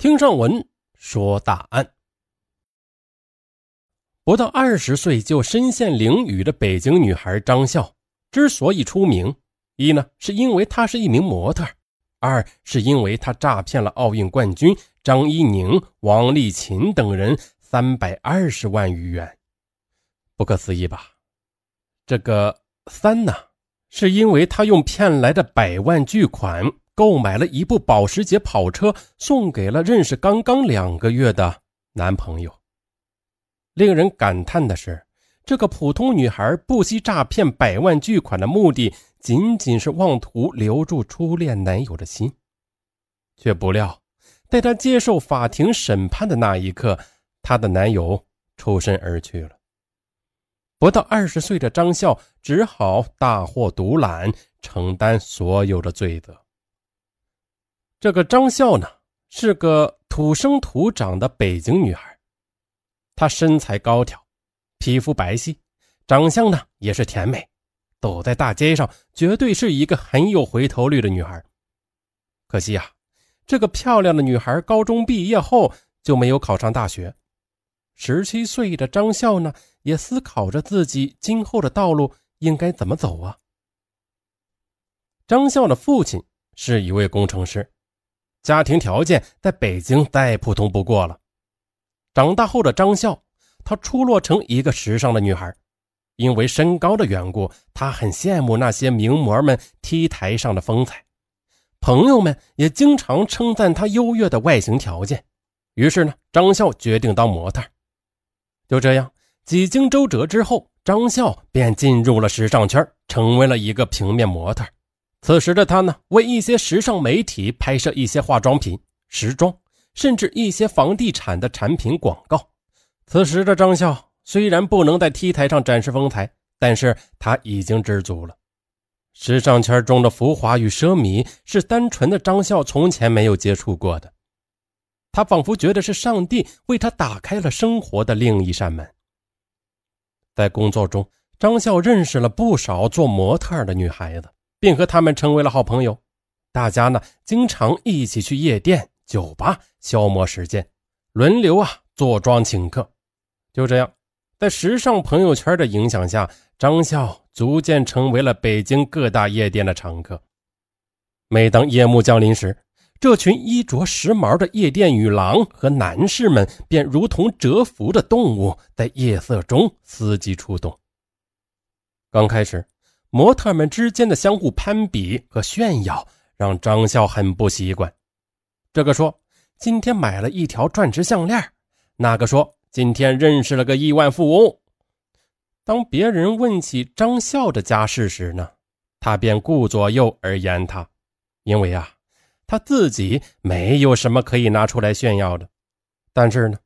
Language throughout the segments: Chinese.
听上文说大案。不到二十岁就身陷囹圄的北京女孩张笑，之所以出名，一呢是因为她是一名模特，二是因为她诈骗了奥运冠军张怡宁、王丽琴等人三百二十万余元。不可思议吧？这个三呢，是因为她用骗来的百万巨款。购买了一部保时捷跑车，送给了认识刚刚两个月的男朋友。令人感叹的是，这个普通女孩不惜诈骗百万巨款的目的，仅仅是妄图留住初恋男友的心，却不料，在她接受法庭审判的那一刻，她的男友抽身而去了。不到二十岁的张笑只好大祸独揽，承担所有的罪责。这个张笑呢，是个土生土长的北京女孩，她身材高挑，皮肤白皙，长相呢也是甜美，走在大街上绝对是一个很有回头率的女孩。可惜啊，这个漂亮的女孩高中毕业后就没有考上大学。十七岁的张笑呢，也思考着自己今后的道路应该怎么走啊。张笑的父亲是一位工程师。家庭条件在北京再普通不过了。长大后的张笑，她出落成一个时尚的女孩。因为身高的缘故，她很羡慕那些名模们 T 台上的风采。朋友们也经常称赞她优越的外形条件。于是呢，张笑决定当模特。就这样，几经周折之后，张笑便进入了时尚圈，成为了一个平面模特。此时的他呢，为一些时尚媒体拍摄一些化妆品、时装，甚至一些房地产的产品广告。此时的张笑虽然不能在 T 台上展示风采，但是他已经知足了。时尚圈中的浮华与奢靡，是单纯的张笑从前没有接触过的。他仿佛觉得是上帝为他打开了生活的另一扇门。在工作中，张笑认识了不少做模特的女孩子。并和他们成为了好朋友，大家呢经常一起去夜店、酒吧消磨时间，轮流啊坐庄请客。就这样，在时尚朋友圈的影响下，张笑逐渐成为了北京各大夜店的常客。每当夜幕降临时，这群衣着时髦的夜店女郎和男士们便如同蛰伏的动物，在夜色中伺机出动。刚开始。模特们之间的相互攀比和炫耀，让张笑很不习惯。这个说今天买了一条钻石项链，那个说今天认识了个亿万富翁。当别人问起张笑的家世时呢，他便顾左右而言他，因为啊，他自己没有什么可以拿出来炫耀的。但是呢，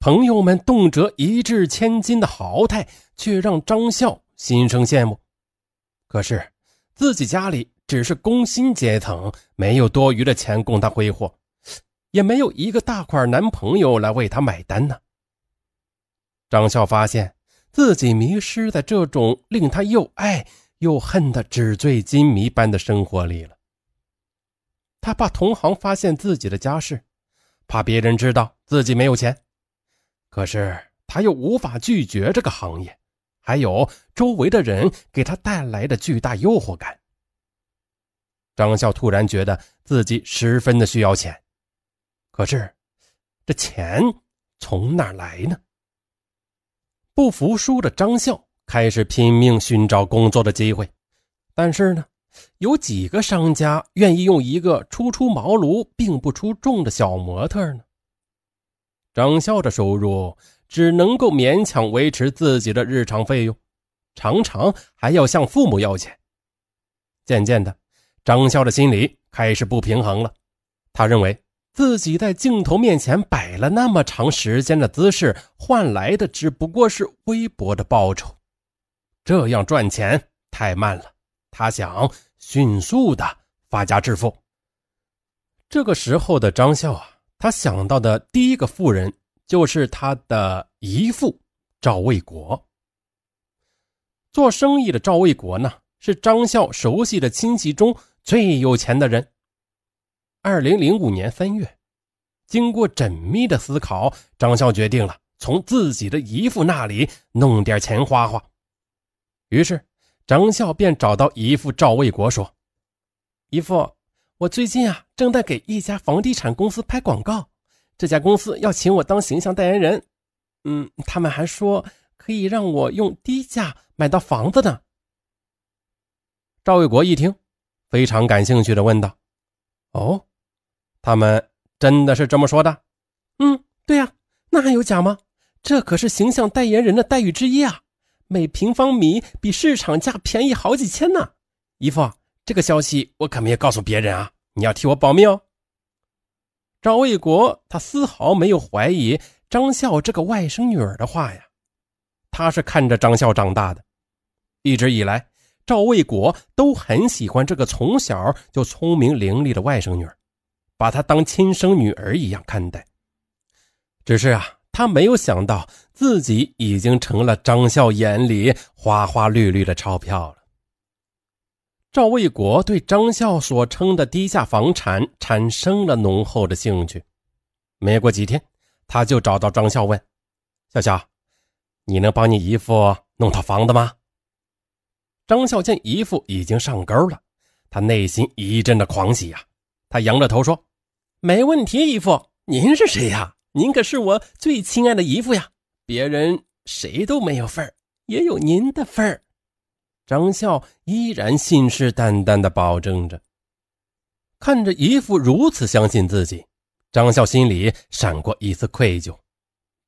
朋友们动辄一掷千金的豪态，却让张笑心生羡慕。可是，自己家里只是工薪阶层，没有多余的钱供他挥霍，也没有一个大款男朋友来为他买单呢。张笑发现自己迷失在这种令他又爱又恨的纸醉金迷般的生活里了。他怕同行发现自己的家世，怕别人知道自己没有钱，可是他又无法拒绝这个行业。还有周围的人给他带来的巨大诱惑感。张笑突然觉得自己十分的需要钱，可是这钱从哪来呢？不服输的张笑开始拼命寻找工作的机会，但是呢，有几个商家愿意用一个初出茅庐并不出众的小模特呢？张笑的收入。只能够勉强维持自己的日常费用，常常还要向父母要钱。渐渐的，张笑的心里开始不平衡了。他认为自己在镜头面前摆了那么长时间的姿势，换来的只不过是微薄的报酬，这样赚钱太慢了。他想迅速的发家致富。这个时候的张笑啊，他想到的第一个富人。就是他的姨父赵卫国。做生意的赵卫国呢，是张笑熟悉的亲戚中最有钱的人。二零零五年三月，经过缜密的思考，张笑决定了从自己的姨父那里弄点钱花花。于是，张笑便找到姨父赵卫国说：“姨父，我最近啊正在给一家房地产公司拍广告，这家公司要请我当形象代言人。嗯，他们还说可以让我用低价买到房子呢。”赵卫国一听，非常感兴趣的问道：“哦，他们真的是这么说的？”“嗯，对呀，那还有假吗？这可是形象代言人的待遇之一啊！”每平方米比市场价便宜好几千呢，姨父，这个消息我可没有告诉别人啊，你要替我保密哦。赵卫国他丝毫没有怀疑张笑这个外甥女儿的话呀，他是看着张笑长大的，一直以来赵卫国都很喜欢这个从小就聪明伶俐的外甥女儿，把她当亲生女儿一样看待。只是啊。他没有想到自己已经成了张笑眼里花花绿绿的钞票了。赵卫国对张笑所称的低价房产产生了浓厚的兴趣。没过几天，他就找到张笑问：“笑笑，你能帮你姨父弄套房子吗？”张笑见姨父已经上钩了，他内心一阵的狂喜呀。他扬着头说：“没问题，姨父，您是谁呀？”您可是我最亲爱的姨父呀，别人谁都没有份儿，也有您的份儿。张笑依然信誓旦旦地保证着。看着姨父如此相信自己，张笑心里闪过一丝愧疚。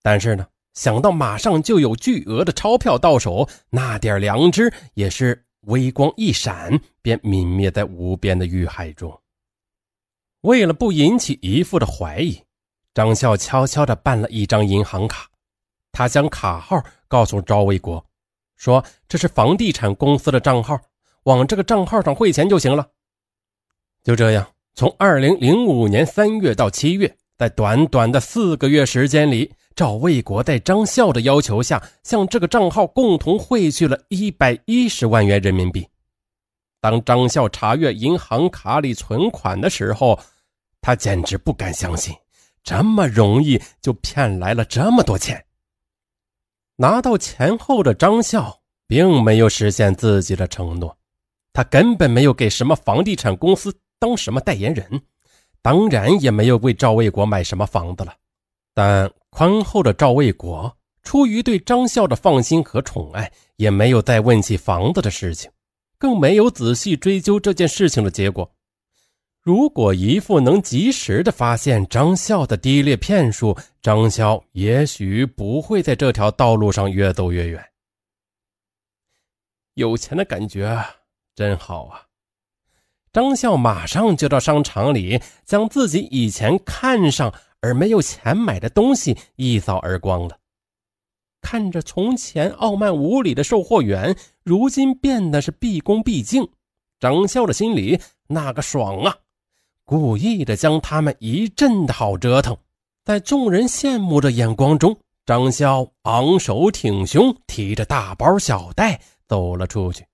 但是呢，想到马上就有巨额的钞票到手，那点良知也是微光一闪，便泯灭在无边的欲海中。为了不引起姨父的怀疑。张笑悄悄地办了一张银行卡，他将卡号告诉赵卫国，说这是房地产公司的账号，往这个账号上汇钱就行了。就这样，从二零零五年三月到七月，在短短的四个月时间里，赵卫国在张笑的要求下，向这个账号共同汇去了一百一十万元人民币。当张笑查阅银行卡里存款的时候，他简直不敢相信。这么容易就骗来了这么多钱。拿到钱后的张笑并没有实现自己的承诺，他根本没有给什么房地产公司当什么代言人，当然也没有为赵卫国买什么房子了。但宽厚的赵卫国出于对张笑的放心和宠爱，也没有再问起房子的事情，更没有仔细追究这件事情的结果。如果姨父能及时的发现张笑的低劣骗术，张笑也许不会在这条道路上越走越远。有钱的感觉真好啊！张笑马上就到商场里，将自己以前看上而没有钱买的东西一扫而光了。看着从前傲慢无礼的售货员，如今变得是毕恭毕敬，张笑的心里那个爽啊！故意的将他们一阵的好折腾，在众人羡慕的眼光中，张潇昂首挺胸，提着大包小袋走了出去。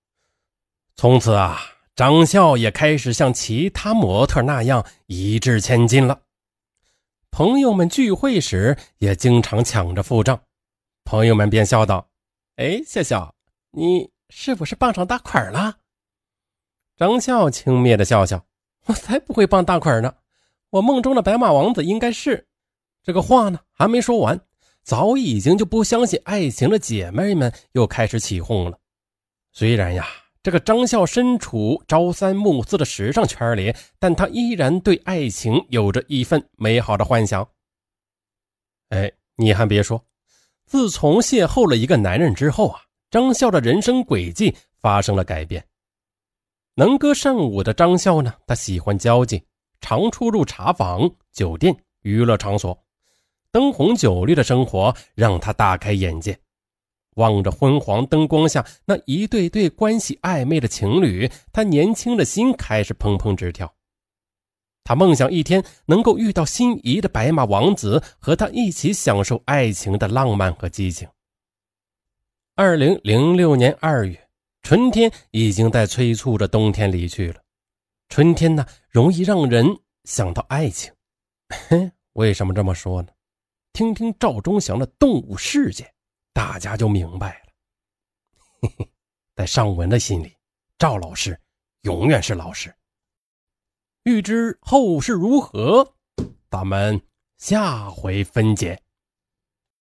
从此啊，张笑也开始像其他模特那样一掷千金了。朋友们聚会时也经常抢着付账，朋友们便笑道：“哎，笑笑，你是不是傍上大款了？”张笑轻蔑的笑笑。我才不会傍大款呢！我梦中的白马王子应该是……这个话呢还没说完，早已经就不相信爱情的姐妹们又开始起哄了。虽然呀，这个张笑身处朝三暮四的时尚圈里，但他依然对爱情有着一份美好的幻想。哎，你还别说，自从邂逅了一个男人之后啊，张笑的人生轨迹发生了改变。能歌善舞的张笑呢，他喜欢交际，常出入茶坊、酒店、娱乐场所，灯红酒绿的生活让他大开眼界。望着昏黄灯光下那一对对关系暧昧的情侣，他年轻的心开始砰砰直跳。他梦想一天能够遇到心仪的白马王子，和他一起享受爱情的浪漫和激情。二零零六年二月。春天已经在催促着冬天离去了。春天呢，容易让人想到爱情。为什么这么说呢？听听赵忠祥的动物世界，大家就明白了。嘿嘿，在尚文的心里，赵老师永远是老师。欲知后事如何，咱们下回分解。